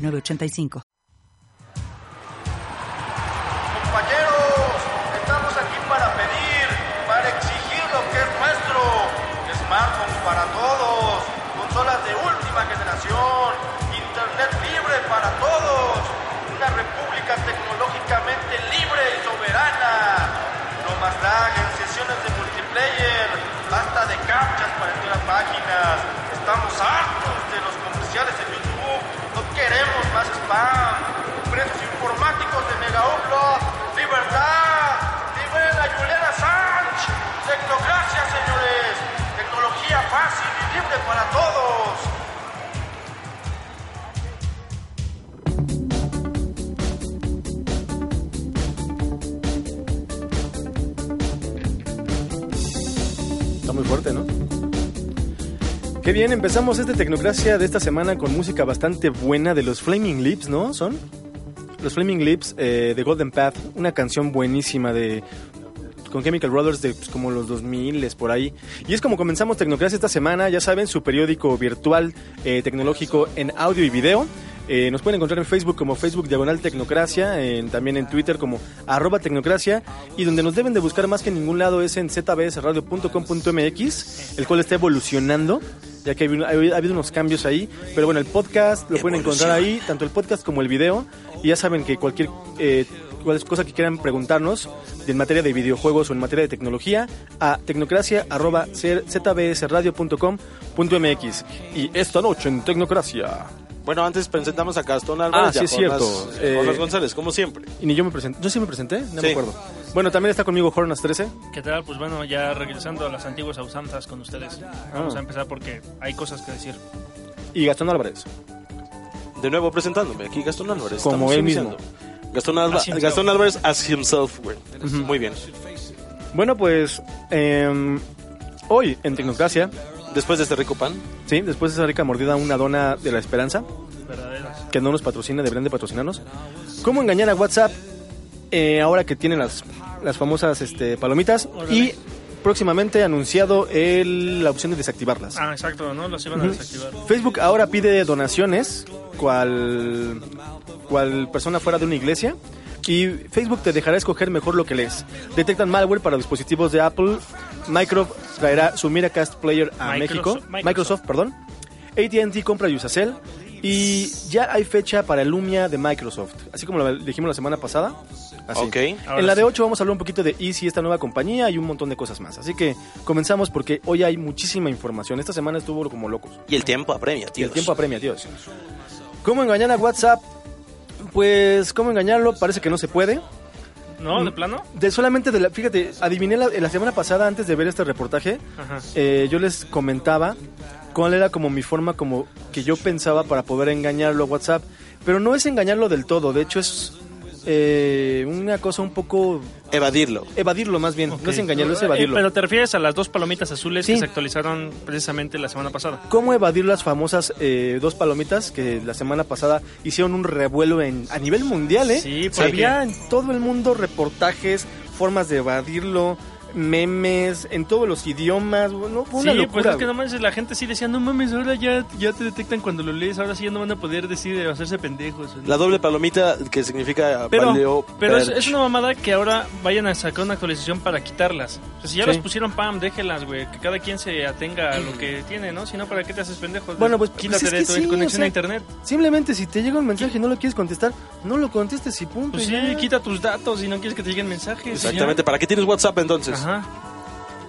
8985. Muy fuerte, ¿no? Qué bien, empezamos esta Tecnocracia de esta semana con música bastante buena de los Flaming Lips, ¿no? ¿Son? Los Flaming Lips eh, de Golden Path, una canción buenísima de con Chemical Brothers de pues, como los 2000 por ahí. Y es como comenzamos Tecnocracia esta semana, ya saben, su periódico virtual eh, tecnológico en audio y video. Eh, nos pueden encontrar en Facebook como Facebook Diagonal Tecnocracia, en- también en Twitter como arroba Tecnocracia, y donde nos deben de buscar más que en ningún lado es en zbsradio.com.mx, el cual está evolucionando, ya que ha habido, ha habido unos cambios ahí, pero bueno, el podcast lo pueden encontrar ahí, tanto el podcast como el video, y ya saben que cualquier... Eh, cosa que quieran preguntarnos en materia de videojuegos o en materia de tecnología a tecnocracia.zbsradio.com.mx y esta noche en Tecnocracia Bueno, antes presentamos a Gastón Álvarez Ah, sí, y a es cierto. Jonas- Eh, Jonas González, como siempre. y ni yo me presenté, yo sí me presenté, no me acuerdo. Bueno, también está conmigo Hornas 13. ¿Qué tal? Pues bueno, ya regresando a las antiguas usanzas con ustedes. Vamos Ah. a empezar porque hay cosas que decir. y Gastón Álvarez. De nuevo presentándome, aquí Gastón Álvarez. Como Estamos él mismo. Gastón, Alba-. Gastón Álvarez as himself, güey. Muy bien. Bueno, pues em, hoy en Tecnocracia, Después de este rico pan, sí, después de esa rica mordida una dona de la esperanza, Verdaderas. que no nos patrocina, deberían de patrocinarnos. ¿Cómo engañar a WhatsApp eh, ahora que tienen las, las famosas este, palomitas? Órale. Y próximamente anunciado el- la opción de desactivarlas. Ah, exacto, ¿no? Los iban a desactivar. Facebook ahora pide donaciones, cual, cual persona fuera de una iglesia. Y Facebook te dejará escoger mejor lo que lees. Detectan malware para dispositivos de Apple. Microsoft traerá su Miracast Player a México. Microsoft- perdón. AT&T compra Usacell. Y ya hay fecha para el Lumia de Microsoft. Así como lo dijimos la semana pasada. Así. En la de sí. 8 vamos a hablar un poquito de Easy, esta nueva compañía y un montón de cosas más. Así que comenzamos porque hoy hay muchísima información. Esta semana estuvo como locos. y el tiempo apremia, Y tío. el tiempo apremia, Dios. ¿Cómo engañar a WhatsApp? Pues, ¿cómo engañarlo? Parece que no se puede. ¿No? Mm. ¿De plano? De solamente de la, fíjate, adiviné la, la semana pasada antes de ver este reportaje, eh, yo les comentaba cuál era como mi forma como que yo pensaba para poder engañarlo a WhatsApp, pero no es engañarlo del todo, de hecho es eh, una cosa un poco Evadirlo. evadirlo más bien, no es engañarlo, es Eh, evadirlo. Pero te refieres a las dos palomitas azules Sí. que se actualizaron precisamente la semana pasada. ¿Cómo evadir las famosas eh, dos palomitas que la semana pasada hicieron un revuelo en, a nivel mundial? ¿eh? Sí, porque- había en todo el mundo reportajes, formas de evadirlo, memes, en todos los idiomas. Bueno, fue una sí, locura. pues es que no mames, la gente sí decía, no mames, ahora ya, ya te detectan cuando lo lees, ahora sí ya no van a poder decir hacerse pendejos. La doble palomita que significa Pero, paleo pero es, una mamada que ahora vayan a sacar una actualización para quitarlas. O sea, si ya Sí. las pusieron, pam, déjenlas, güey. Que cada quien se atenga a lo que tiene, ¿no? Si no, ¿para qué te haces pendejo? Bueno, pues, Quítate pues es de que tu sí, o conexión sea, a internet. Simplemente si te llega un mensaje y no lo quieres contestar, no lo contestes y punto. Pues sí, ya. quita tus datos y no quieres que te lleguen mensajes. Exactamente. ¿Para qué tienes WhatsApp entonces? Ajá.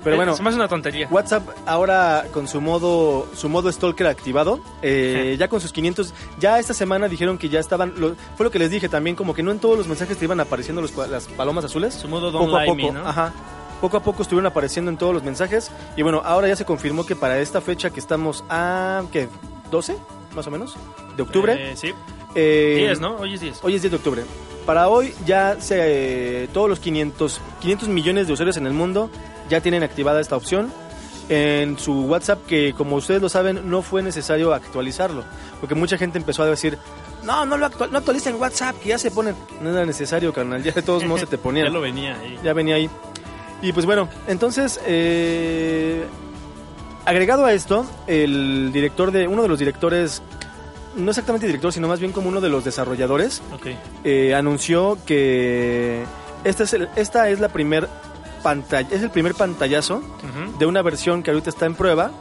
Pero Eh, bueno, Se me hace una tontería. WhatsApp ahora con su modo su modo stalker activado, eh, ya con sus 500, ya esta semana dijeron que ya estaban, lo- fue lo que les dije también, como que no en todos los mensajes te iban apareciendo los las palomas azules. Su modo Don't poco a poco, Me, ¿no? ajá. Poco a poco estuvieron apareciendo en todos los mensajes y bueno, ahora ya se confirmó que para esta fecha que estamos a ¿qué? 12 más o menos de octubre Eh, sí. eh, 10, ¿no? Hoy es 10. Hoy es 10 de octubre. Para hoy ya se, eh, todos los 500, 500 millones de usuarios en el mundo ya tienen activada esta opción en su WhatsApp que como ustedes lo saben no fue necesario actualizarlo porque mucha gente empezó a decir no no lo actual, no actualicen WhatsApp que ya se ponen no era necesario carnal ya de todos modos se te ponían Ya lo venía ahí. ya venía ahí. Y pues bueno, entonces, eh, agregado a esto, el director de, uno de los directores, no exactamente director, sino más bien como uno de los desarrolladores, Ok. eh, anunció que esta es, el- esta es la primer pantalla, es el primer pantallazo de una versión que ahorita está en prueba.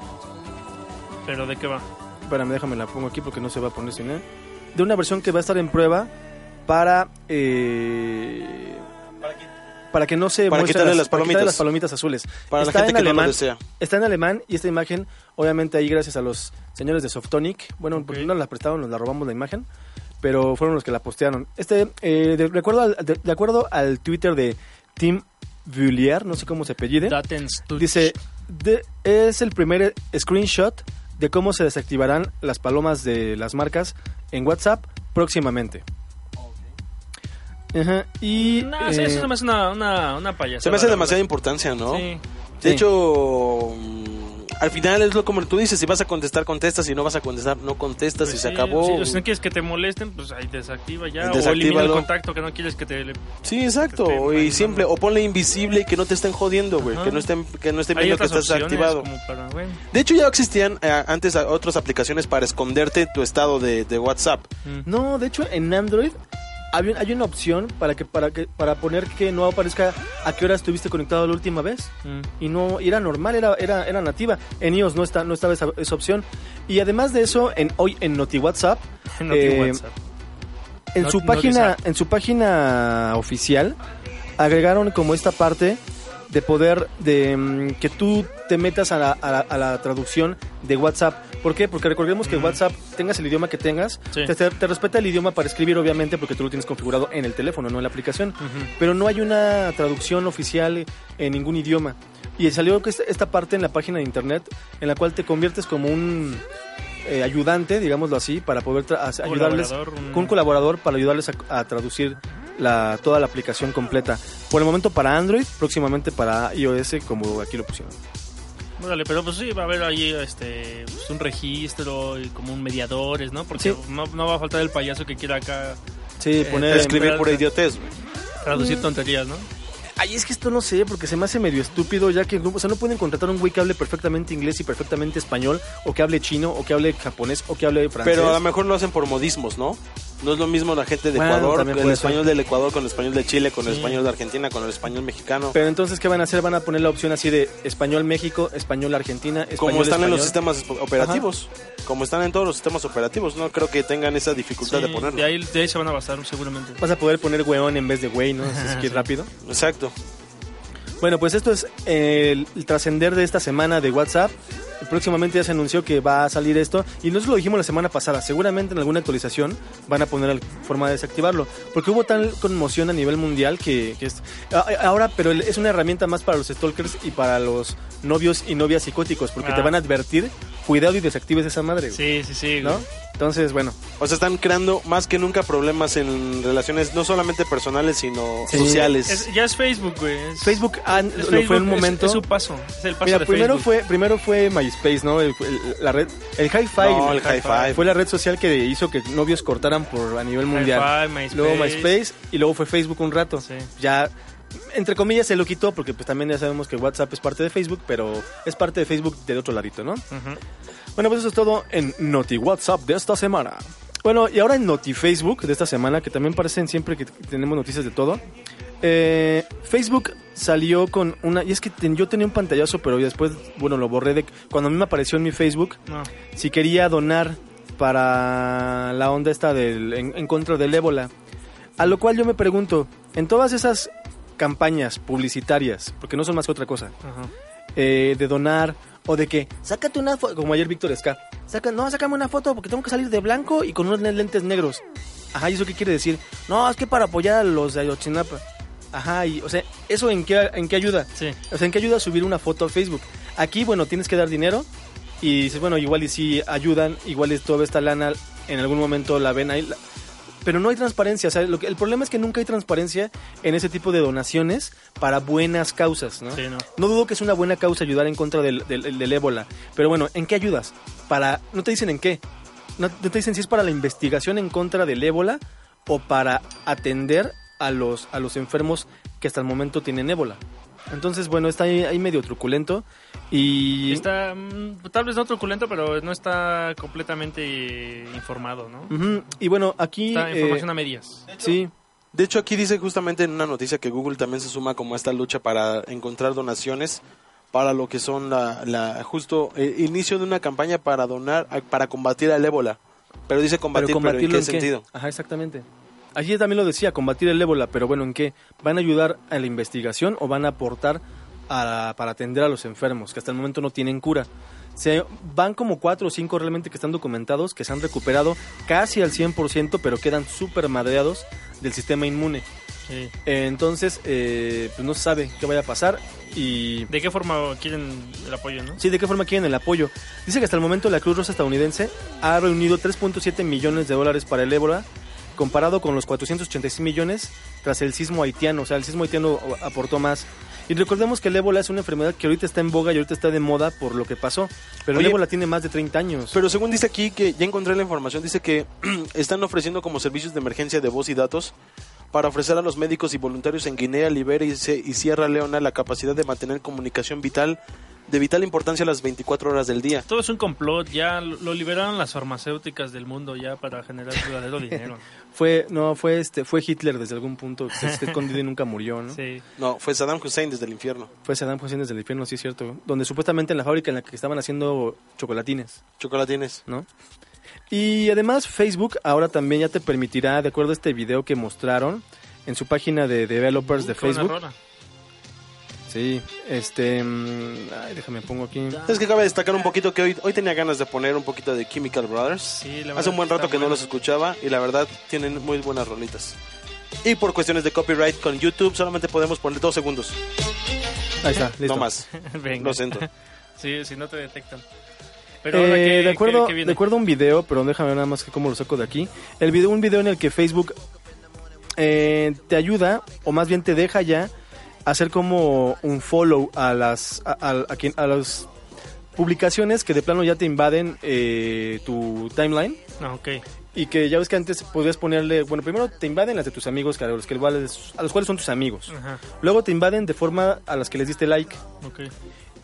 Pero ¿de qué va? Espérame, déjame la pongo aquí porque no se va a poner sin él. De una versión que va a estar en prueba para eh, para que no se Para quitarle las para palomitas. las palomitas azules. Para la Está gente en que no lo alemán, desea. Está en alemán y esta imagen, obviamente ahí gracias a los señores de Softonic, bueno, porque Ok. no la prestaron, nos la robamos la imagen, pero fueron los que la postearon. Este, eh, de, recuerdo al- de, de acuerdo al Twitter de Tim Vullier, no sé cómo se apellide, dice, de- es el primer screenshot de cómo se desactivarán las palomas de las marcas en WhatsApp próximamente. Ajá, y No, sí, eh, eso se me hace una, una, una payasada. Se me hace demasiada verdad. importancia, ¿no? Sí. De Sí. hecho, mm, al final es lo como tú dices, si vas a contestar, contestas, si no vas a contestar, no contestas Pues y se acabó. sí, o si no quieres que te molesten, pues ahí desactiva ya. O elimina el contacto que no quieres que te... Sí, exacto. Esté Y simple, o ponle invisible y que no te estén jodiendo, güey. Que no estén, que no estén viendo que estás activado. como para... De hecho, ya existían eh, antes otras aplicaciones para esconderte tu estado de, de WhatsApp. mm. No, de hecho en Android hay, un- hay una opción para que para que para poner que no aparezca a qué hora estuviste conectado la última vez Mm. y no era normal, era era era nativa. En iOS no está no estaba esa, esa opción y además de eso en hoy en Noti WhatsApp eh, WhatsApp. en su página en su página oficial agregaron como esta parte de poder de mm, que tú te metas a la, a la- a la traducción de WhatsApp. ¿Por qué? Porque recordemos que Mm. WhatsApp, tengas el idioma que tengas, Sí. te, respeta el idioma para escribir, obviamente, porque tú lo tienes configurado en el teléfono, no en la aplicación. Pero no hay una traducción oficial en ningún idioma. Y salió esta- parte en la página de internet en la cual te conviertes como un eh, ayudante, digámoslo así, para poder ayudarles Colaborador, un- un colaborador para ayudarles a, a traducir la, toda la aplicación completa. Por el momento para Android, próximamente para iOS, como aquí lo pusieron. Órale, pero pues sí, va a haber ahí este, pues, un registro y como un mediadores, ¿no? Porque Sí. no, no va a faltar el payaso que quiera acá Sí, Eh, poner... Escribir pero- pura idiotez, güey. traducir tonterías, ¿no? Ay, es que esto no sé, porque se me hace medio estúpido, ya que o sea, no pueden contratar un güey que hable perfectamente inglés y perfectamente español, o que hable chino, o que hable japonés, o que hable francés. Pero a lo mejor lo hacen por modismos, ¿no? No es lo mismo la gente de Bueno, Ecuador, el español ser. del Ecuador con el español de Chile, con el español de Argentina, con el español mexicano. Pero entonces, ¿qué van a hacer? Van a poner la opción así de español México, español Argentina, español como están en los sistemas operativos. Como están en todos los sistemas operativos. No creo que tengan esa dificultad Sí, de ponerlo. de, ahí, de ahí se van a basar seguramente. Vas a poder poner weón en vez de güey, ¿no? Así es que rápido. Exacto. Bueno, pues esto es el, el trascender de esta semana de WhatsApp. Próximamente ya se anunció que va a salir esto. Y nosotros lo dijimos la semana pasada. Seguramente en alguna actualización van a poner la forma de desactivarlo. Porque hubo tal conmoción a nivel mundial que, que es... Ahora, pero es una herramienta más para los stalkers y para los novios y novias psicóticos. Porque te Ah. van a advertir, cuidado y desactives esa madre. güey", Sí, sí, sí. ¿No? güey. Entonces, bueno. O sea, están creando más que nunca problemas en relaciones no solamente personales, sino Sí. sociales. Es- ya es Facebook, güey. es- Facebook ah, es lo fue en un momento. Es, su paso. Es el paso Mira, de primero Facebook. fue, primero fue MySpace, ¿no? El, el- la red, el Hi-Fi. No, el Hi-Fi. Fue la red social que hizo que novios cortaran por a nivel mundial. Hi-Fi, MySpace. Luego MySpace y luego fue Facebook un rato. Sí. Ya, entre comillas, se lo quitó porque pues también ya sabemos que WhatsApp es parte de Facebook, pero es parte de Facebook del otro ladito, ¿no? Bueno, pues eso es todo en Noti WhatsApp de esta semana. Bueno, y ahora en Noti Facebook de esta semana, que también parecen siempre que tenemos noticias de todo. Eh, Facebook salió con una... Y es que ten- yo tenía un pantallazo, pero después, bueno, lo borré de... Cuando a mí me apareció en mi Facebook, No. si quería donar para la onda esta del, en, en contra del ébola. A lo cual yo me pregunto, en todas esas campañas publicitarias, porque no son más que otra cosa, Ajá. eh, de donar o de que sácate una foto, como ayer Víctor Ska, saca, no, sácame una foto porque tengo que salir de blanco y con unos lentes negros. Ajá, ¿y eso qué quiere decir? No, es que para apoyar a los de Ayotzinapa. Ajá, y, o sea, ¿eso en qué, en qué ayuda? Sí. O sea, ¿en qué ayuda a subir una foto a Facebook? Aquí, bueno, tienes que dar dinero y dices, bueno, igual y si ayudan, igual y toda esta lana en algún momento la ven ahí. La- pero no hay transparencia. O sea, lo que, el problema es que nunca hay transparencia en ese tipo de donaciones para buenas causas, ¿no? Sí, no. No dudo que es una buena causa ayudar en contra del, del, del ébola, pero bueno, ¿en qué ayudas? Para, no te dicen en qué. No, no te dicen si es para la investigación en contra del ébola o para atender a los, a los enfermos que hasta el momento tienen ébola. Entonces, bueno, está ahí, ahí medio truculento y... Está mm, tal vez no truculento, pero no está completamente informado, ¿no? Y bueno, aquí... Está eh, información a medias. sí, De hecho, aquí dice justamente en una noticia que Google también se suma como a esta lucha para encontrar donaciones para lo que son la, la justo eh, inicio de una campaña para donar a- para combatir al ébola. Pero dice combatir, pero, ¿en qué sentido? Ajá, exactamente. Allí también lo decía, combatir el ébola, pero bueno, ¿en qué? ¿Van a ayudar a la investigación o van a aportar a- para atender a los enfermos, que hasta el momento no tienen cura? Se, van como cuatro o cinco realmente que están documentados, que se han recuperado casi al 100%, pero quedan súper madreados del sistema inmune. Sí. Entonces, eh, pues no se sabe qué vaya a pasar y... ¿De qué forma quieren el apoyo, no? Sí, ¿de qué forma quieren el apoyo? Dice que hasta el momento la Cruz Rosa estadounidense ha reunido 3.7 millones de dólares para el ébola, comparado con los 486 millones tras el sismo haitiano. O sea, el sismo haitiano aportó más. Y recordemos que el ébola es una enfermedad que ahorita está en boga y ahorita está de moda por lo que pasó. Pero Oye, el ébola tiene más de 30 años. Pero según dice aquí, que ya encontré la información, dice que están ofreciendo como servicios de emergencia de voz y datos para ofrecer a los médicos y voluntarios en Guinea, Liberia y Sierra Leona la capacidad de mantener comunicación vital de vital importancia las 24 horas del día. Todo es un complot, ya lo liberaron las farmacéuticas del mundo ya para generar verdadero dinero. Fue, no, fue este, fue Hitler desde algún punto, que se está escondido y nunca murió, ¿no? Sí. No, fue Saddam Hussein desde el infierno. Fue Saddam Hussein desde el infierno, sí es cierto. Donde supuestamente en la fábrica en la que estaban haciendo chocolatines. Chocolatines. ¿no? Y además Facebook ahora también ya te permitirá, de acuerdo a este video que mostraron en su página de developers de Qué buena Facebook. rola. Sí, este, mm, ay, déjame pongo aquí. Es que cabe destacar un poquito que hoy, hoy tenía ganas de poner un poquito de Chemical Brothers. Sí, la Hace un buen rato que no los escuchaba y la verdad tienen muy buenas rolitas. Y por cuestiones de copyright con YouTube solamente podemos poner dos segundos, Ahí está, listo. no más. Venga. Lo siento. Sí, si no te detectan. Pero Eh, ¿qué- de acuerdo, de acuerdo a un video, pero déjame ver nada más que cómo lo saco de aquí. El video, un video en el que Facebook eh, te ayuda, o más bien te deja ya, hacer como un follow a las, a, a- a quien- a las publicaciones que de plano ya te invaden eh, tu timeline. Ah, ok. Y que ya ves que antes podías ponerle, bueno, primero te invaden las de tus amigos, a los, que a los cuales son tus amigos. Ajá, Luego te invaden de forma a las que les diste like. ok.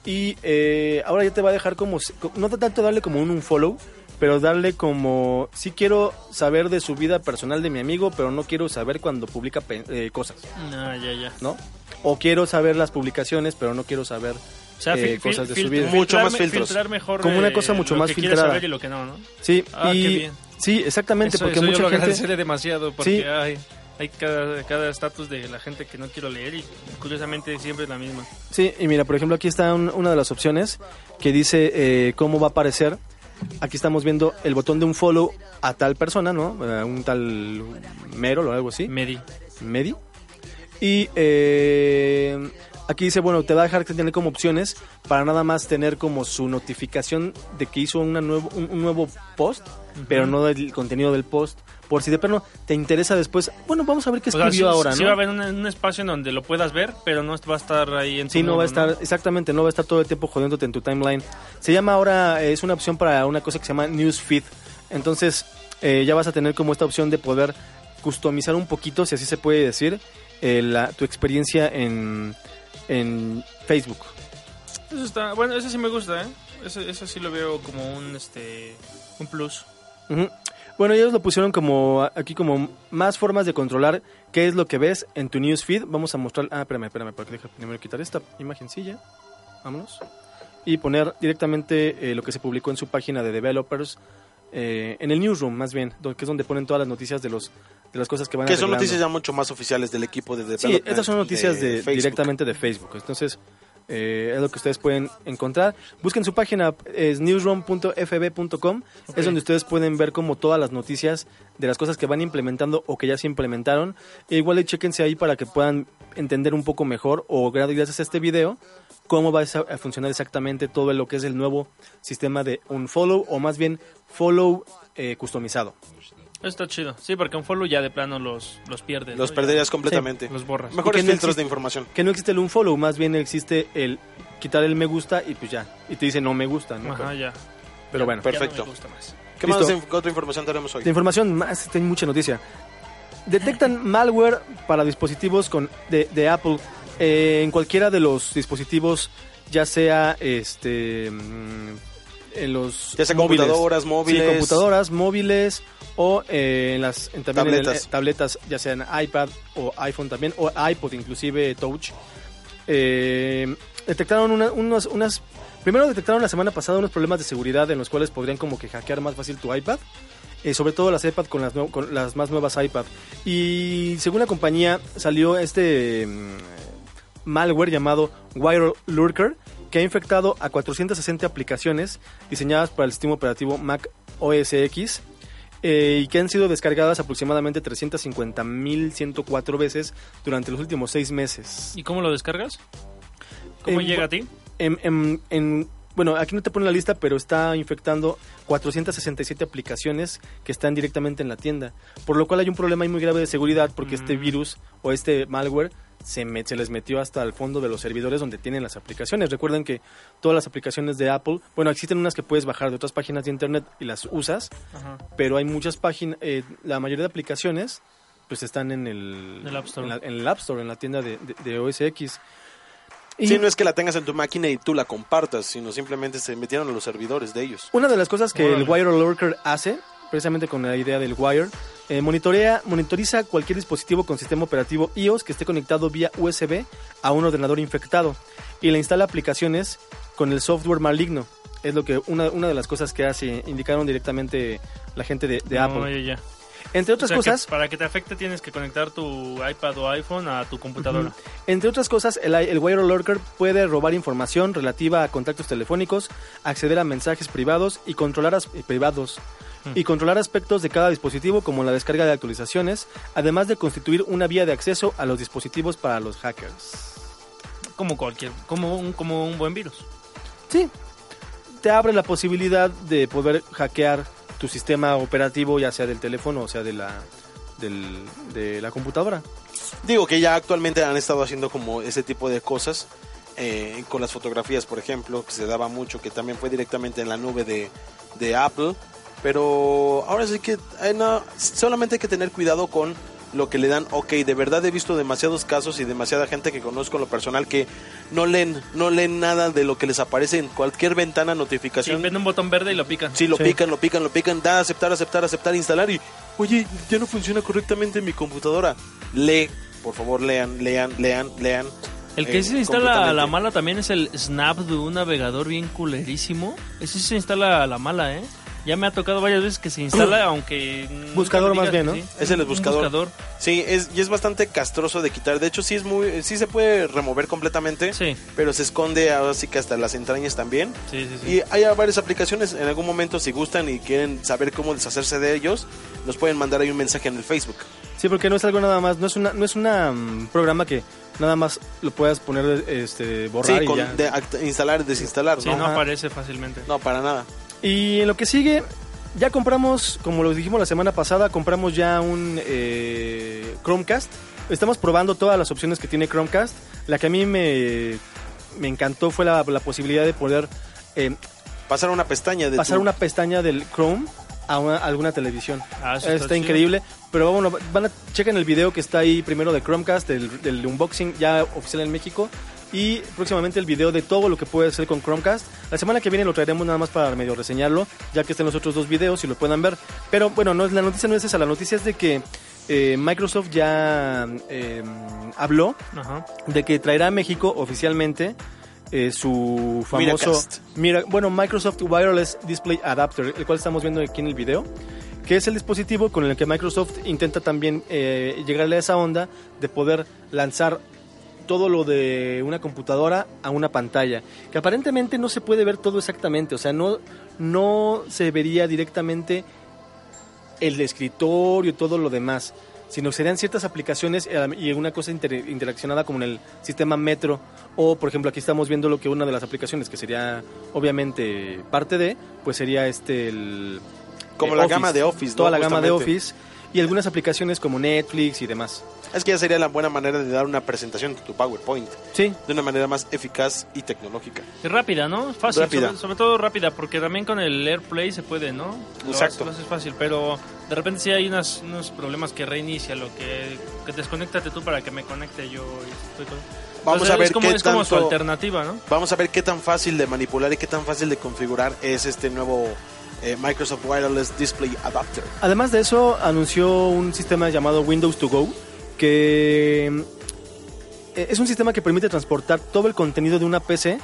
Y eh, ahora ya te va a dejar como, no tanto darle como un, un follow, pero darle como, sí quiero saber de su vida personal de mi amigo, pero no quiero saber cuando publica pe- eh, cosas, Ah, ya, ya. ¿no? O quiero saber las publicaciones, pero no quiero saber O sea, eh, cosas de su vida. Mucho más filtros. filtrar mejor Como una cosa mucho lo más que filtrada. saber y lo que no, ¿no? Sí, Ah, y, qué bien. sí, exactamente, Eso, porque eso yo mucha lo gente... demasiado porque Sí. hay, hay cada cada estatus de la gente que no quiero leer y curiosamente siempre es la misma. Sí, y mira, por ejemplo, aquí está un- una de las opciones que dice eh, cómo va a aparecer. Aquí estamos viendo el botón de un follow a tal persona, ¿no? A un tal Merol o algo así. Medi. Medi. Y eh, aquí dice, bueno, te va a dejar tener como opciones para nada más tener como su notificación de que hizo una nuevo, un, un nuevo post, pero no del contenido del post. Por si de plano te interesa después, bueno, vamos a ver qué O sea, escribió sí- ahora, sí ¿no? va a haber un, un espacio en donde lo puedas ver, pero no va a estar ahí en tu Sí, no va a estar, exactamente, no va a estar todo el tiempo jodiéndote en tu timeline. Se llama ahora, eh, es una opción para una cosa que se llama Newsfeed. Entonces, eh, ya vas a tener como esta opción de poder customizar un poquito, si así se puede decir, eh, la, tu experiencia en, en Facebook. Eso está, bueno, eso sí me gusta, ¿eh? Eso, eso sí lo veo como un, este, un plus. Bueno, ellos lo pusieron como a- aquí como más formas de controlar qué es lo que ves en tu newsfeed. Vamos a mostrar, ah, espérame, espérame, porque deja primero quitar esta imagencilla. Vámonos. Y poner directamente eh, lo que se publicó en su página de developers eh, en el newsroom, más bien, que es donde ponen todas las noticias de los de las cosas que van Que son noticias ya mucho más oficiales del equipo de Sí, development estas son noticias de, directamente de Facebook. Entonces, eh, es lo que ustedes pueden encontrar. Busquen su página, es newsroom.fb.com. Es donde ustedes pueden ver como todas las noticias de las cosas que van implementando o que ya se implementaron. E igual y chequense ahí para que puedan entender un poco mejor o gracias a este video cómo va a funcionar exactamente todo lo que es el nuevo sistema de un follow o más bien follow eh, customizado. Está chido. Sí, porque un follow ya de plano los, los pierdes. Los ¿no? perderías completamente. Los borras. Mejores no filtros existe- de información. Que no existe el unfollow, más bien existe el quitar el me gusta y pues ya. Y te dice no me gusta, ¿no? Ajá, pero, ya. pero bueno. Ya no me Perfecto. gusta más. ¿Qué Listo. más otra información tenemos hoy? De información más, tengo mucha noticia. Detectan malware para dispositivos con, de, de Apple eh, en cualquiera de los dispositivos, ya sea este mm, en los Ya sea móviles. computadoras, móviles. Sí, computadoras, móviles o eh, en las en, también en Tabletas. eh, tabletas, ya sean iPad o iPhone también o iPod inclusive Touch. Eh, detectaron una- unos, unas primero detectaron la semana pasada unos problemas de seguridad en los cuales podrían como que hackear más fácil tu iPad. eh, sobre todo las iPad con las, con las más nuevas iPad. Y según la compañía salió este mm, malware llamado Wire Lurker que ha infectado a 460 aplicaciones diseñadas para el sistema operativo Mac OS X eh, y que han sido descargadas aproximadamente 350.104 veces durante los últimos seis meses. ¿Y cómo lo descargas? ¿Cómo llega a ti? En, en- en- bueno, aquí no te pone la lista, pero está infectando 467 aplicaciones que están directamente en la tienda. Por lo cual hay un problema ahí muy grave de seguridad porque este Mm. virus o este malware se, me- se les metió hasta el fondo de los servidores donde tienen las aplicaciones. Recuerden que todas las aplicaciones de Apple, bueno, existen unas que puedes bajar de otras páginas de internet y las usas, Ajá. pero hay muchas páginas, eh, la mayoría de aplicaciones pues están en el, En el App Store. En, la, en el App Store, en la tienda de, de- de OS X. Y Sí, no es que la tengas en tu máquina y tú la compartas, sino simplemente se metieron a los servidores de ellos. una de las cosas que el. Wire Lurker hace, precisamente con la idea del Wire, eh, monitorea, monitoriza cualquier dispositivo con sistema operativo iOS que esté conectado vía USB a un ordenador infectado y le instala aplicaciones con el software maligno. Es lo que una, una de las cosas que hace, indicaron directamente la gente de, de No, Apple. ya, ya. Entre O otras sea, cosas, para que te afecte tienes que conectar tu iPad o iPhone a tu computadora. Entre otras cosas, el, el Wire Lurker puede robar información relativa a contactos telefónicos, acceder a mensajes privados y controlar as- eh, privados y controlar aspectos de cada dispositivo como la descarga de actualizaciones, además de constituir una vía de acceso a los dispositivos para los hackers. Como cualquier, como un, como un buen virus. Sí, te abre la posibilidad de poder hackear tu sistema operativo, ya sea del teléfono o sea de la del- de la computadora. Digo que ya actualmente han estado haciendo como ese tipo de cosas eh, con las fotografías, por ejemplo, que se daba mucho, que también fue directamente en la nube de, de Apple. Pero ahora sí que eh, no, solamente hay que tener cuidado con lo que le dan. Ok, de verdad he visto demasiados casos y demasiada gente que conozco en lo personal que no leen, no leen nada de lo que les aparece en cualquier ventana, Sí, notificación. ven un botón verde y lo pican. Sí, lo Sí. pican, lo pican, lo pican, da, aceptar, aceptar, aceptar, instalar y, oye, ya no funciona correctamente mi computadora. Lee, por favor, lean, lean, lean, lean. El que Eh, sí se instala a la mala también es el Snap de un navegador bien culerísimo. Ese sí se instala a la mala, ¿eh? Ya me ha tocado varias veces que se instala, aunque... Buscador más bien, ¿no? sí. Es el buscador. buscador. Sí, es, y es bastante castroso de quitar. De hecho, sí es muy, sí se puede remover completamente, Sí, pero se esconde ahora sí que hasta las entrañas también. sí, sí. sí. Y hay varias aplicaciones, en algún momento si gustan y quieren saber cómo deshacerse de ellos, nos pueden mandar ahí un mensaje en el Facebook. Sí, porque no es algo nada más, no es una, no es una mm, programa que nada más lo puedas poner, este, borrar Sí, y con ya. de- instalar, desinstalar, Sí, ¿no? no aparece fácilmente. No, para nada. Y en lo que sigue, ya compramos, como lo dijimos la semana pasada, compramos ya un eh, Chromecast. Estamos probando todas las opciones que tiene Chromecast. La que a mí me, me encantó fue la, la posibilidad de poder eh, Pasar una pestaña de pasar tu- una pestaña del Chrome a, una- a alguna televisión. Ah, está está increíble. Pero bueno, van a chequen el video que está ahí primero de Chromecast, del, del unboxing ya oficial en México. Y próximamente el video de todo lo que puede hacer con Chromecast. La semana que viene lo traeremos nada más para medio reseñarlo, ya que estén los otros dos videos y lo puedan ver. Pero bueno, no es, la noticia no es esa, la noticia es de que eh, Microsoft ya eh, habló Ajá. de que traerá a México oficialmente eh, su famoso. Mira, bueno, Microsoft Wireless Display Adapter, el cual estamos viendo aquí en el video, que es el dispositivo con el que Microsoft intenta también eh, llegarle a esa onda de poder lanzar todo lo de una computadora a una pantalla, que aparentemente no se puede ver todo exactamente, o sea, no, no se vería directamente el escritorio y todo lo demás, sino serían ciertas aplicaciones eh, y una cosa inter- interaccionada como en el sistema Metro o por ejemplo aquí estamos viendo lo que una de las aplicaciones que sería obviamente parte de, pues sería este el Como eh, la gama de Office, ¿no? Toda la gama de. Office y algunas aplicaciones como Netflix y demás. Es que ya sería la buena manera de dar una presentación de tu PowerPoint Sí, de una manera más eficaz y tecnológica. Y rápida, ¿no? Fácil, Rápida. Sobre, sobre todo rápida, porque también con el AirPlay se puede, ¿no? Lo Exacto. Lo fácil, pero de repente sí hay unas, unos problemas que reinicia, lo que, que desconéctate tú para que me conecte yo. y estoy todo. Vamos Entonces, a ver es como, qué es como su alternativa, ¿no? Vamos a ver qué tan fácil de manipular y qué tan fácil de configurar es este nuevo eh, Microsoft Wireless Display Adapter. Además de eso, anunció un sistema llamado Windows to Go, que eh, es un sistema que permite transportar todo el contenido de una PC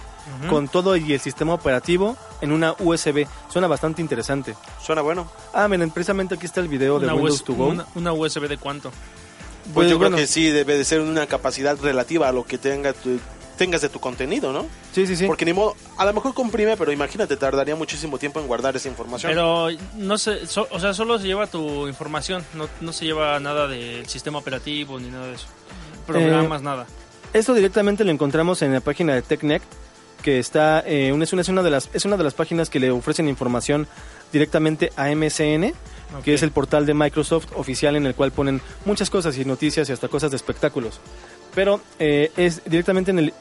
con todo y el sistema operativo en una USB. Suena bastante interesante. Suena bueno. Ah, miren, precisamente aquí está el video de Una, Windows US to Go. una, una USB de cuánto? Pues, Pues, yo bueno, creo que sí debe de ser una capacidad relativa a lo que tenga tu- tengas de tu contenido, ¿no? Sí, sí, sí. Porque ni modo, a lo mejor comprime, pero imagínate, tardaría muchísimo tiempo en guardar esa información. Pero no sé, so- o sea, solo se lleva tu información, no, no se lleva nada del sistema operativo ni nada de eso. Programas, Eh, nada. Esto directamente lo encontramos en la página de TechNet, que está eh, una- es, una, es una de las es una de las páginas que le ofrecen información directamente a MSN, que es el portal de Microsoft oficial en el cual ponen muchas cosas y noticias y hasta cosas de espectáculos. Pero eh, es directamente en el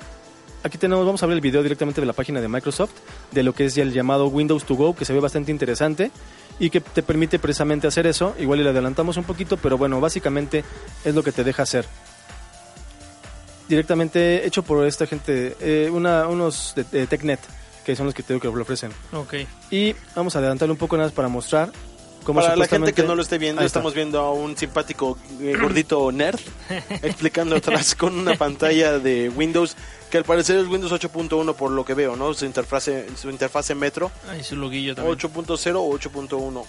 aquí tenemos vamos a ver el video directamente de la página de Microsoft de lo que es ya el llamado Windows to Go, que se ve bastante interesante y que te permite precisamente hacer eso. Igual y le adelantamos un poquito, pero bueno, básicamente es lo que te deja hacer directamente hecho por esta gente, eh, una, unos de, de TechNet, que son los que te digo que lo ofrecen. Ok. Y vamos a adelantarlo un poco nada más para mostrar cómo Para la gente que no lo esté viendo, estamos viendo a un simpático eh, gordito nerd explicando atrás con una pantalla de Windows que al parecer es Windows 8.1 por lo que veo, ¿no? Su interfase, su interfase Metro Ahí su loguillo también. 8.0 o 8.1.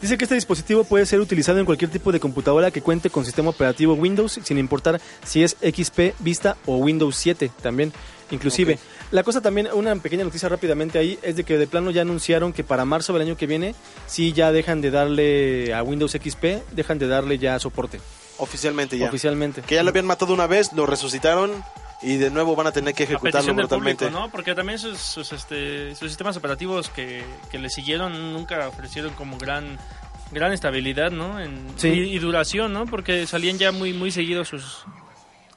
Dice que este dispositivo puede ser utilizado en cualquier tipo de computadora que cuente con sistema operativo Windows, sin importar si es XP, Vista o Windows 7 también, inclusive. La cosa también, una pequeña noticia rápidamente ahí, es de que de plano ya anunciaron que para marzo del año que viene, sí ya dejan de darle a Windows XP, dejan de darle ya soporte, Oficialmente ya. oficialmente. Que ya lo habían matado una vez, lo resucitaron y de nuevo van a tener que ejecutarlo del brutalmente. público, ¿no? Porque también sus, sus, este, sus sistemas operativos que, que le siguieron nunca ofrecieron como gran gran estabilidad, ¿no? En, Sí. y, y duración, ¿no? Porque salían ya muy muy seguidos sus,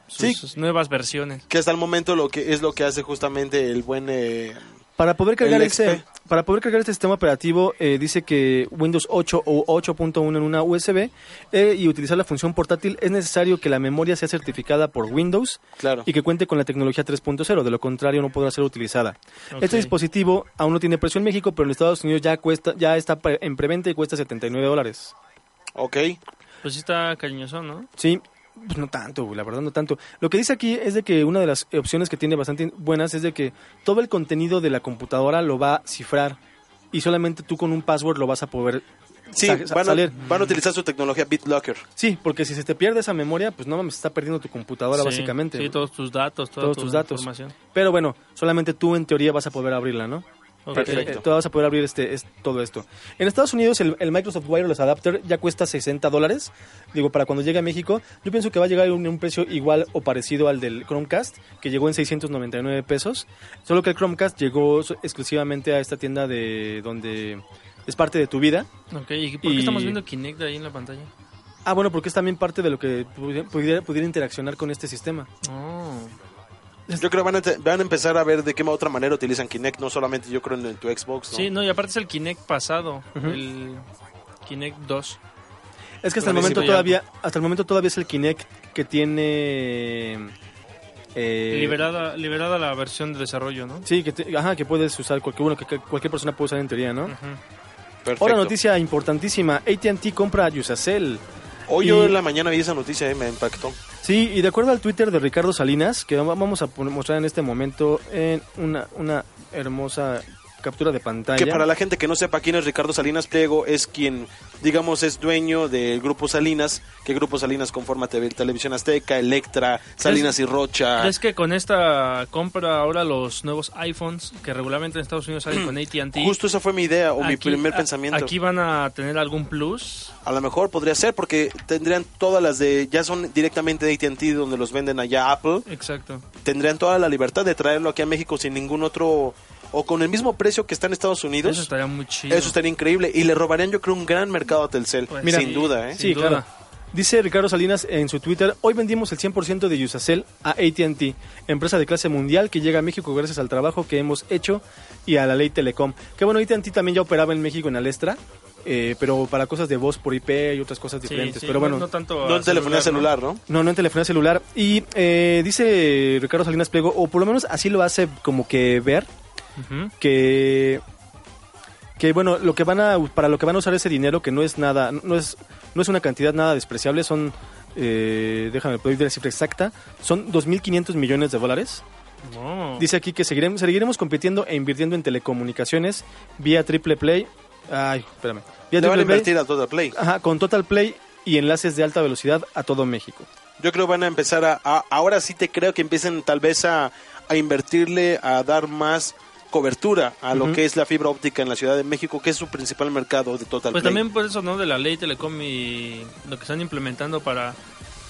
sus, Sí. sus nuevas versiones. Que hasta el momento lo que es lo que hace justamente el buen eh, Para poder cargar El este, XP. para poder cargar este sistema operativo, eh, dice que Windows 8 o 8.1 en una USB eh, y utilizar la función portátil es necesario que la memoria sea certificada por Windows claro. y que cuente con la tecnología 3.0, de lo contrario no podrá ser utilizada. Este dispositivo aún no tiene precio en México, pero en Estados Unidos ya cuesta, ya está pre- en preventa y cuesta 79 dólares. Ok. Pues sí está cariñoso, ¿no? Sí, pues no tanto, güey, la verdad no tanto. Lo que dice aquí es de que una de las opciones que tiene bastante buenas es de que todo el contenido de la computadora lo va a cifrar y solamente tú con un password lo vas a poder Sí, van a, salir. van a utilizar su tecnología BitLocker. Sí, porque si se te pierde esa memoria, pues no mames, está perdiendo tu computadora Sí, básicamente. Sí, todos tus datos, toda Todos tu tus datos. información. Pero bueno, solamente tú en teoría vas a poder abrirla, ¿no? Perfecto. Tú vas a poder abrir este, es- todo esto. En Estados Unidos el, el Microsoft Wireless Adapter ya cuesta 60 dólares. Digo, para cuando llegue a México, yo pienso que va a llegar a un, un precio igual o parecido al del Chromecast, que llegó en 699 pesos. Solo que el Chromecast llegó exclusivamente a esta tienda de donde es parte de tu vida. Ok, ¿y por qué Y- estamos viendo Kinect ahí en la pantalla? Ah, bueno, porque es también parte de lo que pudi- pudiera, pudiera interaccionar con este sistema. Oh. Yo creo que van a, van a empezar a ver de qué otra manera utilizan Kinect, no solamente yo creo en, tu Xbox. ¿no? Sí, no, y aparte es el Kinect pasado, el Kinect 2. Es que hasta el momento todavía, hasta el momento todavía es el Kinect que tiene eh, liberada, liberada la versión de desarrollo, ¿no? Sí, que, te- ajá, que puedes usar cualquier, bueno, que, que cualquier persona puede usar en teoría, ¿no? Ujú. Perfecto. Otra noticia importantísima, AT&T compra a. Hoy yo en la mañana vi esa noticia y me impactó. Sí, y de acuerdo al Twitter de Ricardo Salinas, que va- vamos a mostrar en este momento en una, una hermosa captura de pantalla. Que para la gente que no sepa quién es Ricardo Salinas Pliego, es quien, digamos, es dueño del Grupo Salinas, que Grupo Salinas conforma TV Televisión Azteca, Electra, Salinas y Rocha. ¿Crees que con esta compra ahora los nuevos iPhones que regularmente en Estados Unidos salen con AT&T Justo esa fue mi idea o mi primer a- pensamiento. Aquí van a tener algún plus. A lo mejor podría ser porque tendrían todas las de, ya son directamente de AT&T donde los venden allá Apple, Exacto. tendrían toda la libertad de traerlo aquí a México sin ningún otro o con el mismo precio que está en Estados Unidos, Eso estaría muy chido. eso estaría increíble. Y le robarían, yo creo, un gran mercado a Telcel. Pues Mira, sin duda, ¿eh? Sí, duda. claro. Dice Ricardo Salinas en su Twitter, hoy vendimos el 100% de Usacell a AT&T, empresa de clase mundial que llega a México gracias al trabajo que hemos hecho y a la ley Telecom. Que bueno, AT&T también ya operaba en México en Alestra, eh, pero para cosas de voz por IP y otras cosas Sí, diferentes. sí, pero bueno, no, no tanto No a en telefonía celular, ¿no? no, no en telefonía celular. Y eh, dice Ricardo Salinas Pliego, o por lo menos así lo hace como que ver, Que que bueno lo que van a para lo que van a usar ese dinero que no es nada no es no es una cantidad nada despreciable son eh, déjame puedo ir la cifra exacta son 2.500 millones de dólares. No. dice aquí que seguiremos seguiremos compitiendo e invirtiendo en telecomunicaciones vía triple play. Ay espérame. Vía Le van a triple play invertir a Total Play. ajá, con total play y enlaces de alta velocidad a todo México. Yo creo que van a empezar a, a- ahora sí te creo que empiecen tal vez a, a invertirle, a dar más cobertura a lo que es la fibra óptica en la Ciudad de México, que es su principal mercado de Total Pues Play. también por eso, ¿no? De la ley Telecom y lo que están implementando para...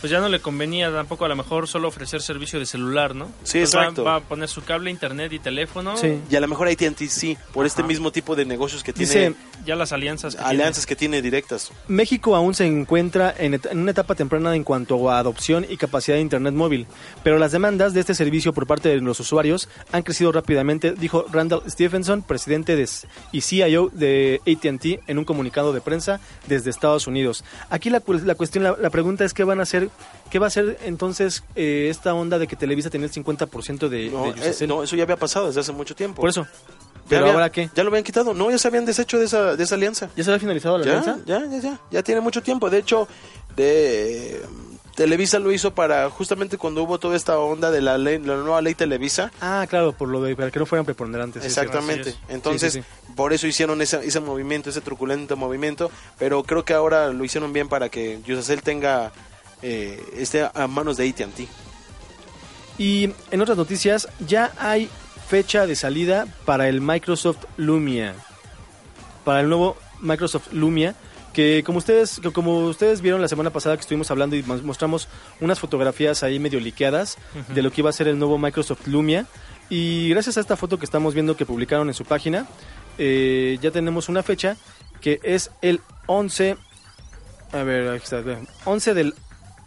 Pues ya no le convenía tampoco a lo mejor solo ofrecer servicio de celular, ¿no? Sí, va- exacto. Va, a poner su cable, internet y teléfono. Sí. Y a lo mejor AT&T sí, por este mismo tipo de negocios que Dice- tiene, Ya las alianzas que alianzas que tiene directas. México aún se encuentra en, et- en una etapa temprana en cuanto a adopción y capacidad de Internet móvil, pero las demandas de este servicio por parte de los usuarios han crecido rápidamente, dijo Randall Stephenson, presidente de, y CIO de AT&T, en un comunicado de prensa desde Estados Unidos. Aquí la, cu- la cuestión, la, la pregunta es qué van a hacer, qué va a hacer entonces eh, esta onda de que Televisa tenía el 50% de, No, de eh, no, eso ya había pasado desde hace mucho tiempo. Por eso. Pero había- ahora qué? Ya lo habían quitado. No, ya se habían deshecho de esa, de esa alianza. ¿Ya se había finalizado la Ya, alianza? ya, ya, ya. Ya tiene mucho tiempo. De hecho, de, Televisa lo hizo para justamente cuando hubo toda esta onda de la, ley, la nueva ley Televisa. Ah, claro, por lo de para que no fueran preponderantes. Exactamente. Entonces, Sí, sí, por eso hicieron ese, ese movimiento, ese truculento movimiento. Pero creo que ahora lo hicieron bien para que Yusacel tenga eh, esté a manos de AT&T. Y en otras noticias, ya hay fecha de salida para el Microsoft Lumia. Para el nuevo Microsoft Lumia, que como ustedes, que como ustedes vieron la semana pasada que estuvimos hablando y mos- mostramos unas fotografías ahí medio liqueadas de lo que iba a ser el nuevo Microsoft Lumia. Y gracias a esta foto que estamos viendo que publicaron en su página, eh, ya tenemos una fecha que es el 11, a ver, aquí está, vean, 11 del,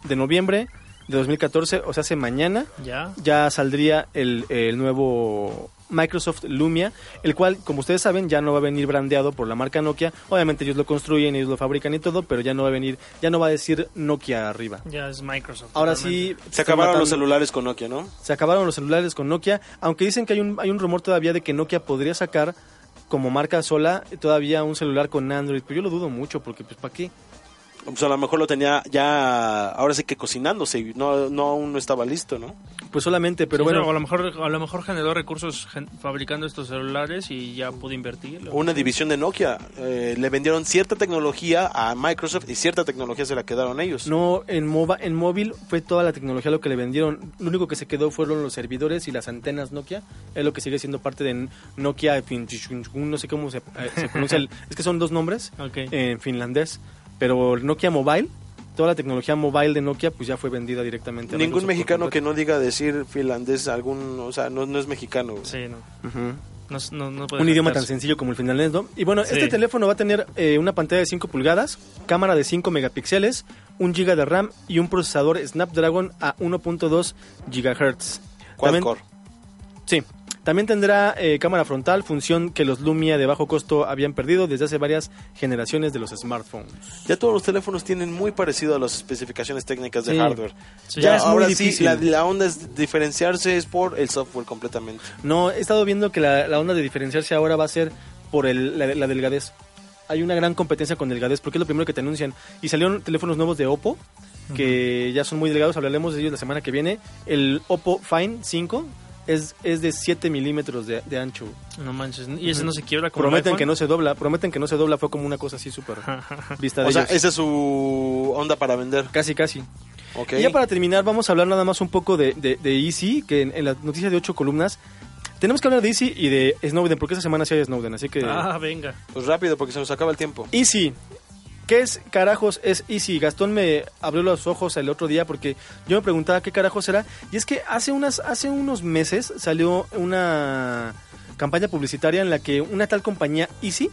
de noviembre de 2014, o sea, hace mañana Ya. ya saldría el, el nuevo Microsoft Lumia, el cual, como ustedes saben, ya no va a venir brandeado por la marca Nokia. Obviamente ellos lo construyen, ellos lo fabrican y todo, pero ya no va a venir, ya no va a decir Nokia arriba. Ya es Microsoft. Ahora totalmente. sí Se acabaron los celulares con Nokia, ¿no? Se acabaron los celulares con Nokia, aunque dicen que hay un, hay un rumor todavía de que Nokia podría sacar como marca sola todavía un celular con Android, pero yo lo dudo mucho porque pues ¿para qué? Pues a lo mejor lo tenía ya, ahora sí que cocinándose y no, no aún no estaba listo, ¿no? Pues solamente, pero Sí, bueno, a lo mejor a lo mejor generó recursos gen- fabricando estos celulares y ya pudo invertir. Una división de Nokia. eh, le vendieron cierta tecnología a Microsoft y cierta tecnología se la quedaron ellos. No, en, mova, en móvil fue toda la tecnología lo que le vendieron. Lo único que se quedó fueron los servidores y las antenas Nokia. Es lo que sigue siendo parte de Nokia, fin- no sé cómo se, eh, se pronuncia. el- es que son dos nombres en finlandés. Pero el Nokia Mobile, toda la tecnología mobile de Nokia, pues ya fue vendida directamente a Ningún Microsoft mexicano que no diga decir finlandés, algún, o sea, no, no es mexicano. Sí, no. Ujú. No, no, no puede Un idioma tan sencillo como el finlandés, ¿no? Y bueno, Sí. este teléfono va a tener eh, una pantalla de 5 pulgadas, cámara de 5 megapíxeles, 1 GB de RAM y un procesador Snapdragon a 1.2 GHz. También- core. Sí. También tendrá eh, cámara frontal, función que los Lumia de bajo costo habían perdido desde hace varias generaciones de los smartphones. Ya todos los teléfonos tienen muy parecido a las especificaciones técnicas de Sí. hardware. Sí, Ya Ya, es muy ahora difícil. sí, la, la onda es diferenciarse es por el software completamente. No, he estado viendo que la, la onda de diferenciarse ahora va a ser por el- la, la delgadez. Hay una gran competencia con delgadez porque es lo primero que te anuncian. Y salieron teléfonos nuevos de Oppo que ya son muy delgados, hablaremos de ellos la semana que viene. El Oppo Fine 5 es, es de 7 milímetros de, de ancho. No manches. Y ese no se quiebra como Prometen que no se dobla, prometen que no se dobla, fue como una cosa así súper vista de O sea, esa es su onda para vender. Casi, casi. Ok. Y ya para terminar, vamos a hablar nada más un poco de, de, de Easy, que en, en la noticia de ocho columnas tenemos que hablar de Easy y de Snowden, porque esta semana sí hay Snowden, así que... Ah, venga. Pues rápido, porque se nos acaba el tiempo. Easy. ¿Qué es carajos es Easy? Gastón me abrió los ojos el otro día porque yo me preguntaba qué carajos era. Y es que hace, unas, hace unos meses salió una, campaña publicitaria en la que una tal compañía Easy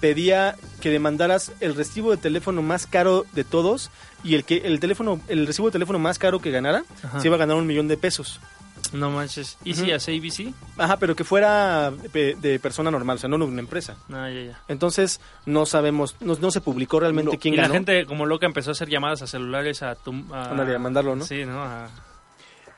pedía que demandaras el recibo de teléfono más caro de todos y el que el teléfono el recibo de teléfono más caro que ganara Ajá. se iba a ganar un millón de pesos. No manches. ¿Y si hace ABC? Ajá, pero que fuera de, persona normal, o sea, no una empresa. Ah, ya, ya. Entonces no sabemos, no, no se publicó realmente No, quién y la gente como loca empezó a hacer llamadas a celulares a tu... A, a mandarlo, ¿no? Sí, ¿no? A-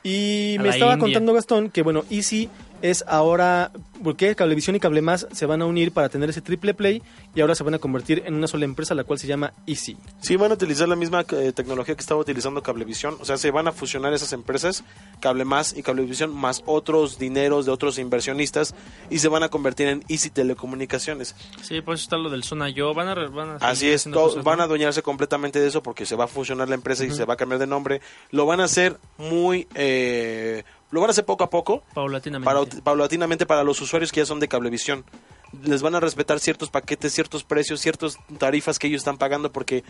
Y A me estaba India. contando Gastón que, bueno, Easy es ahora, porque Cablevisión y Cablemás se van a unir para tener ese triple play y ahora se van a convertir en una sola empresa, la cual se llama Easy. Sí, van a utilizar la misma eh, tecnología que estaba utilizando Cablevisión. O sea, se van a fusionar esas empresas, Cable Más y Cablevisión, más otros dineros de otros inversionistas, y se van a convertir en Easy Telecomunicaciones. Sí, por eso está lo del Zona Yo. Van a... re- Van a Así es, cosas, van ¿no? a adueñarse completamente de eso porque se va a fusionar la empresa y se va a cambiar de nombre. Lo van a hacer muy... eh, lo van a hacer poco a poco, Paulatinamente. para, paulatinamente para los usuarios que ya son de Cablevisión. Les van a respetar ciertos paquetes, ciertos precios, ciertas tarifas que ellos están pagando porque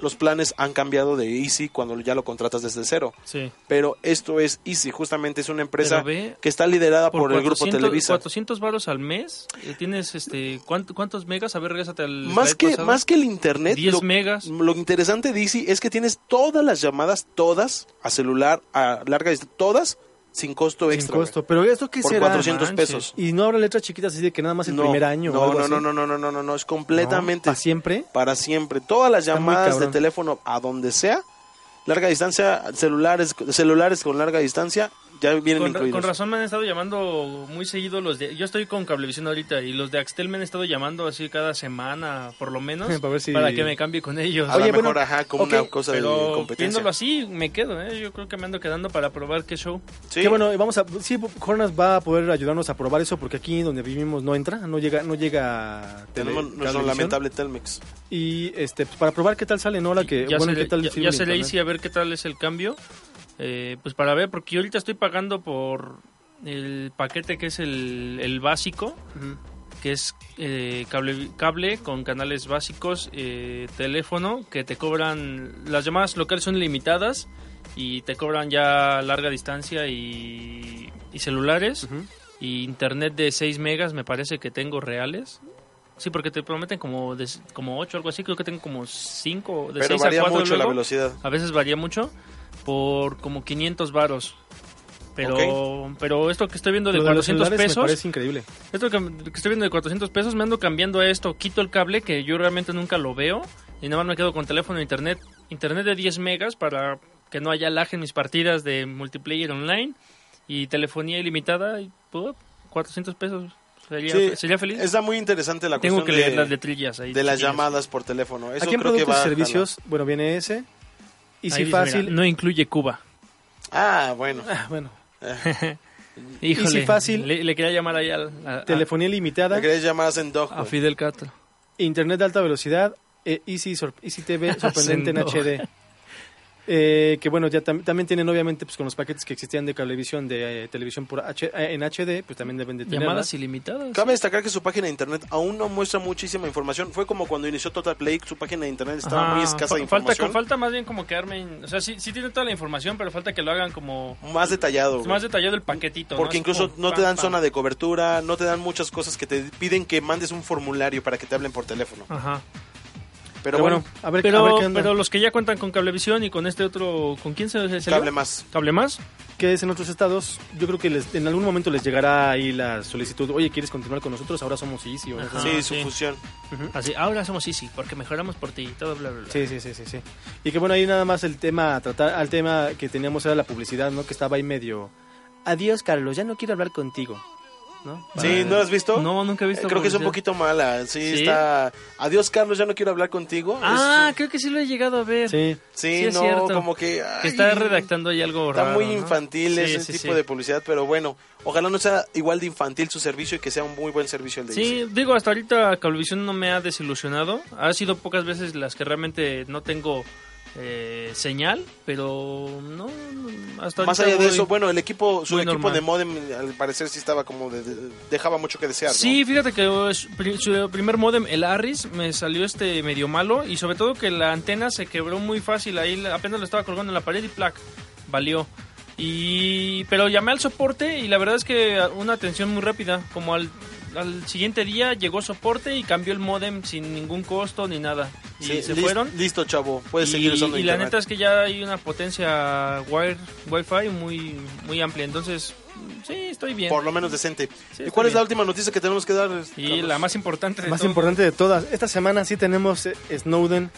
los planes han cambiado de Easy cuando ya lo contratas desde cero. Sí. Pero esto es Easy, justamente es una empresa ve, que está liderada por, el grupo 400 Televisa. 400 varos al mes. eh, Tienes este ¿cuánto- ¿Cuántos megas? A ver, regresate al Más que, pasado. más que el internet, 10 lo, megas. lo interesante de Easy es que tienes todas las llamadas, todas, a celular, a larga distancia, todas, sin costo Sin extra. güey. costo. Pero ¿esto qué Por será? 400 manches. pesos. Y no habrá letras chiquitas así de que nada más el No, primer año o No, algo no, así? no, no, no, no, no, no, no, es completamente ¿Para siempre? para siempre. Todas las Está llamadas de teléfono a donde sea, larga distancia, celulares, celulares con larga distancia, ya vienen Con, ra- incluidos. con razón me han estado llamando muy seguido los de... Yo estoy con Cablevisión ahorita y los de Axtel me han estado llamando así cada semana, por lo menos, Para ver si- que me cambie con ellos. A lo Oye, mejor, bueno, ajá, como ok, una cosa de Pero competencia. viéndolo así, me quedo, ¿eh? Yo creo que me ando quedando para probar qué show. Sí. Que bueno, vamos a, sí, Jornas va a poder ayudarnos a probar eso porque aquí donde vivimos no entra, no llega, no llega. tele- Tenemos nuestro Cablevisión. lamentable Telmex. Y este, pues, para probar qué tal sale, ¿no? La que, ya bueno, se, qué tal ya, se le hice a ver qué tal es el cambio. Eh, pues para ver, porque yo ahorita estoy pagando por el paquete que es el, el básico, que es eh, cable, cable con canales básicos, eh, teléfono, que te cobran, las llamadas locales son limitadas y te cobran ya larga distancia y, y celulares, y internet de 6 megas me parece que tengo reales. Sí, porque te prometen como de, como 8 algo así, creo que tengo como 5, de Pero 6 a varía 4 mucho la velocidad. A veces varía mucho por como 500 varos. Pero pero esto que estoy viendo de Lo de los 400 celulares me pesos, parece increíble. esto que, que estoy viendo de 400 pesos, me ando cambiando a esto, quito el cable que yo realmente nunca lo veo y nada más me quedo con teléfono e internet, internet de 10 megas para que no haya lag en mis partidas de multiplayer online y telefonía ilimitada y pues, 400 pesos. Sería, Sí, sería feliz. Está muy interesante la Tengo que cuestión leer de, las letrillas ahí. de las llamadas por teléfono. Eso Aquí en creo que productos va y a servicios, bueno, viene ese. Y si dice, fácil. mira, no incluye Cuba. Ah, bueno. Ah, bueno, Híjole, Easy fácil. Le, le quería llamar ahí al, a, a- telefonía ilimitada, ¿Me querés llamadas en dog? a güey? Fidel Castro. internet de alta velocidad, eh, Easy, Easy TV sorprendente en HD. Eh, que bueno, ya tam- también tienen obviamente pues con los paquetes que existían de cablevisión de eh, televisión por H- eh, en HD, pues también deben de tener. Llamadas ilimitadas. Cabe destacar que su página de internet aún no muestra muchísima información. Fue como cuando inició Total Play, su página de internet estaba Ajá, muy escasa de falta, información. falta más bien como que armen... O sea, sí, sí tiene toda la información, pero falta que lo hagan como... Más detallado. güey. Más detallado el paquetito. Porque ¿no? incluso como no te dan pam. zona de cobertura, no te dan muchas cosas que te piden que mandes un formulario para que te hablen por teléfono. Ajá. Pero, Pero bueno, bueno, a ver, a Pero, ver qué onda. pero los que ya cuentan con Cablevisión y con este otro... ¿Con quién se, salió? cable más. ¿Cable más? que es en otros estados, yo creo que les- en algún momento les llegará ahí la solicitud, oye, ¿quieres continuar con nosotros? Ahora somos Easy. Ajá. sí, su sí. fusión. Así, ahora somos Easy, porque mejoramos por ti y todo bla, bla, bla. Sí, sí, sí, sí, sí. Y que bueno, ahí nada más el tema, a tratar, al tema que teníamos era la publicidad, ¿no? Que estaba ahí medio, adiós Carlos, ya no quiero hablar contigo, ¿no? Sí, ¿no has visto? No, nunca he visto Eh, Creo que es un poquito mala. Sí, ¿Sí? está. Adiós, Carlos, ya no quiero hablar contigo. Ah, Es- creo que sí lo he llegado a ver. Sí, sí, sí, es no, cierto. como que. Que está redactando ahí algo Está raro, muy ¿no? infantil Sí, ese sí, tipo sí. de publicidad, pero bueno, ojalá no sea igual de infantil su servicio y que sea un muy buen servicio el de Sí, Easy. digo, hasta ahorita Cablevisión no me ha desilusionado. Ha sido pocas veces las que realmente no tengo eh, señal, pero no, hasta Más allá de eso, bueno, el equipo, su equipo normal. de modem al parecer sí estaba como de- de- dejaba mucho que desear, ¿no? Sí, fíjate que su pri- su primer modem, el Arris, me salió este medio malo y sobre todo que la antena se quebró muy fácil. Ahí apenas lo estaba colgando en la pared y plac, valió. Y pero llamé al soporte y la verdad es que una atención muy rápida, como al al siguiente día llegó soporte y cambió el modem sin ningún costo ni nada. Y Sí, se lis- fueron. Listo, chavo. Puedes y, seguir usando y la internet. neta es que ya hay una potencia wire, Wi-Fi muy, muy amplia. Entonces, sí, estoy bien. Por lo menos decente. Sí, ¿Y cuál es la última noticia que tenemos que dar? Y Carlos? la más importante de Más todo. importante de todas. Esta semana sí tenemos eh, Snowden,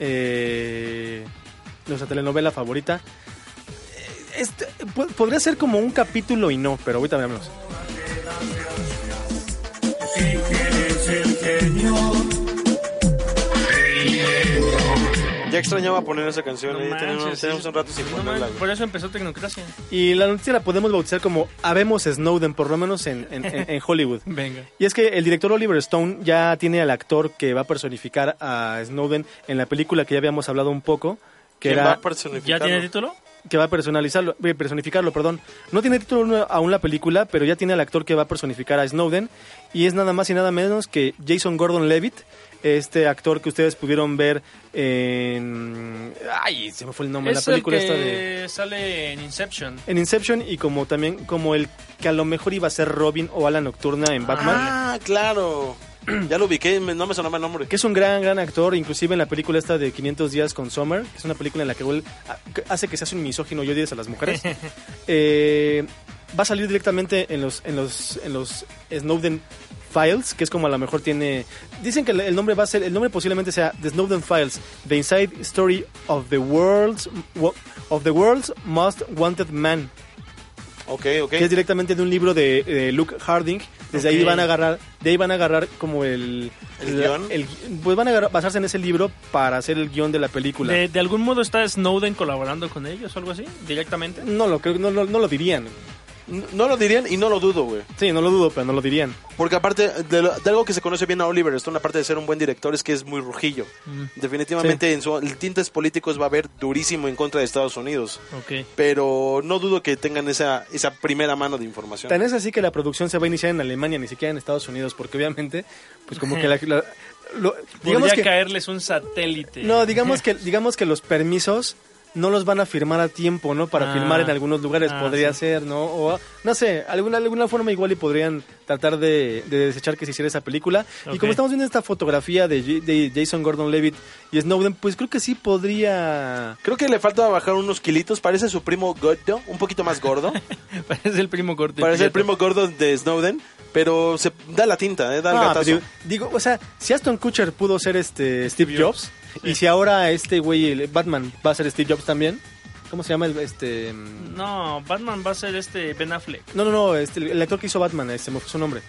eh, nuestra telenovela favorita. Eh, Este, po- podría ser como un capítulo y no, pero ahorita Ya extrañaba poner esa canción. No eh, tenemos, manches, tenemos sí. un rato sin No ponerla. por eso empezó Tecnocracia. Y la noticia la podemos bautizar como Habemos Snowden, por lo menos en, en- en- en Hollywood. Venga. Y es que el director Oliver Stone ya tiene al actor que va a personificar a Snowden en la película que ya habíamos hablado un poco, que ¿Quién era va a ¿Ya personificarlo? tiene título? Que va a personalizarlo, eh, personificarlo, perdón. No tiene título aún la película, pero ya tiene al actor que va a personificar a Snowden y es nada más y nada menos que Jason Gordon-Levitt, este actor que ustedes pudieron ver en ay, se me fue el nombre, la es película el que esta de sale en Inception. en Inception y como también como el que a lo mejor iba a ser Robin o Ala Nocturna en Batman. Ah, claro. ya lo ubiqué, no me sonaba el nombre. que es un gran, gran actor, inclusive en la película esta de 500 días con Summer, que es una película en la que él hace que se hace un misógino y odies a las mujeres, eh, va a salir directamente en los, en los, en los Snowden Files, que es como a lo mejor tiene... Dicen que el- el nombre va a ser, el nombre posiblemente sea The Snowden Files, The Inside Story of the World's, of the World's Most Wanted Man, Ok, ok. que es directamente de un libro de, de Luke Harding. Desde ahí van a agarrar, de ahí van a agarrar como el, ¿El guion? pues van a agarrar- basarse en ese libro para hacer el guion de la película. ¿De, de algún modo está Snowden colaborando con ellos o algo así? ¿Directamente? No lo creo, no, lo- no lo dirían. No lo dirían y no lo dudo, güey. Sí, no lo dudo, pero no lo dirían. Porque aparte de, lo- de algo que se conoce bien a Oliver Stone, aparte de ser un buen director, es que es muy rujillo. Mm, Definitivamente en sus tintes políticos va a haber durísimo en contra de Estados Unidos. ok. Pero no dudo que tengan esa, esa primera mano de información. Tan es así que la producción se va a iniciar en Alemania, ni siquiera en Estados Unidos, porque obviamente, pues como que la, la- lo- digamos Podría que caerles un satélite. no, digamos que digamos que los permisos no los van a firmar a tiempo, ¿no? Para Ah. filmar en algunos lugares Ah, podría sí. ser, ¿no? O no sé, alguna alguna forma igual y podrían tratar de, de desechar que se hiciera esa película. Y como estamos viendo esta fotografía de, J- de Jason Gordon-Levitt y Snowden, pues creo que sí podría Creo que le falta bajar unos kilitos. Parece su primo gordo, un poquito más gordo. Parece el primo corte. Parece el primo gordo de Snowden. Pero se da la tinta, eh, da el Ah, gatazo. digo, o sea, si Aston Kutcher pudo ser este Steve Jobs y si ahora este güey el Batman va a ser Steve Jobs también, ¿cómo se llama el este mm, No, Batman va a ser este Ben Affleck. No, no, no, este, el actor que hizo Batman, este, me fue su nombre.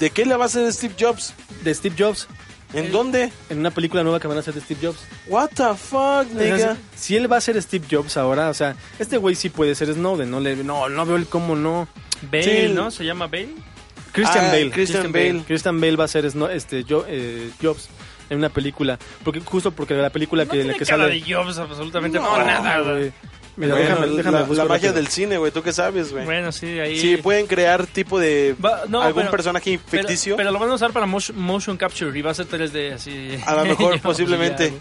¿De qué le va a hacer Steve Jobs? De Steve Jobs, ¿En El- dónde? en una película nueva que van a hacer de Steve Jobs. What the fuck, nigga? Si él va a ser Steve Jobs ahora, o sea, este güey sí puede ser Snowden, no le, no, no veo el cómo no. Bale, Sí. ¿no? ¿Se llama Bale? Christian Ah, Bale. Christian Bale. Christian Bale va a ser este, yo, eh, Jobs en una película, porque justo porque la película No que, tiene la que cara sale. de Jobs absolutamente No, para nada, güey. Mira, Bueno, déjame, déjame la, la magia del cine, güey. ¿Tú qué sabes, güey? Bueno, sí, ahí... Sí, pueden crear tipo de Va- no, algún pero- personaje pero- ficticio. Pero, lo van a usar para motion, motion capture y va a ser 3D así. A lo mejor, posiblemente.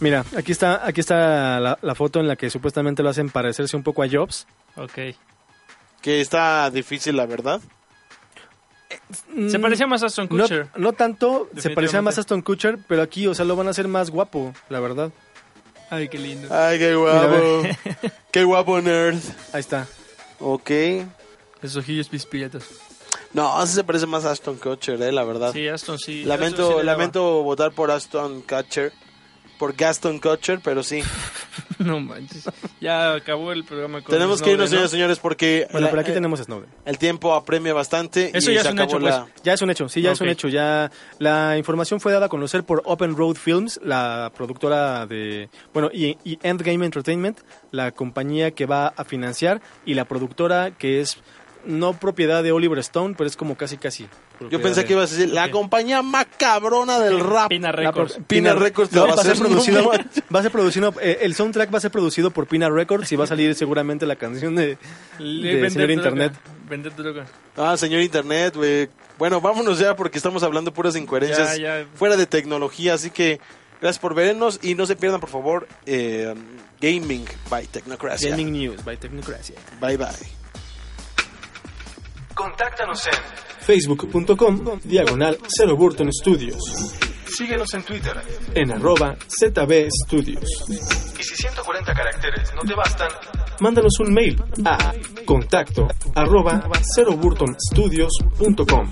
Mira, aquí está, aquí está la, la foto en la que supuestamente lo hacen parecerse un poco a Jobs. ok. Que está difícil, la verdad. Se Mm, parecía más a Aston No, Kutcher. no tanto, se parecía más a Aston Kutcher, pero aquí, o sea, lo van a hacer más guapo, la verdad. Ay, qué lindo. Ay, qué guapo. qué guapo, nerd. Ahí está. Ok. Esos ojillos pispilletos. No, ese se parece más a Aston Kutcher, eh, la verdad. Sí, Aston sí. Aston lamento sí le daba. lamento votar por Aston Kutcher. Por Gaston Kutcher, pero sí. No manches. Ya acabó el programa con Tenemos que irnos, señores, señores, porque Bueno, la- pero aquí eh, tenemos a Snowden. el tiempo apremia bastante. Eso y ya se es un acabó hecho, la- pues. Ya es un hecho, sí, ya es un hecho. Ya la información fue dada a conocer por Open Road Films, la productora de, bueno, y, y Endgame Entertainment, la compañía que va a financiar y la productora que es no propiedad de Oliver Stone, pero es como casi casi. Yo pensé de- que ibas a decir la compañía más cabrona del rap. Pina Records. Pina Records no, va va a ser producido, no manches. va a ser producido, eh, el soundtrack va a ser producido por Pina Records y va a salir seguramente la canción de, de vender señor droga. Internet. Vender droga. Ah, señor Internet, güey. Bueno, vámonos ya porque estamos hablando puras incoherencias Ya, ya. fuera de tecnología, así que Gracias por vernos y no se pierdan, por favor, eh, Gaming by Technocracia. Gaming News by Tecnocracia. Bye bye. Contáctanos en facebook.com diagonal 0 Burton Studios. Síguenos en Twitter en arroba ZB Studios. Y si 140 caracteres no te bastan, mándanos un mail a contacto arroba 0burtonstudios.com.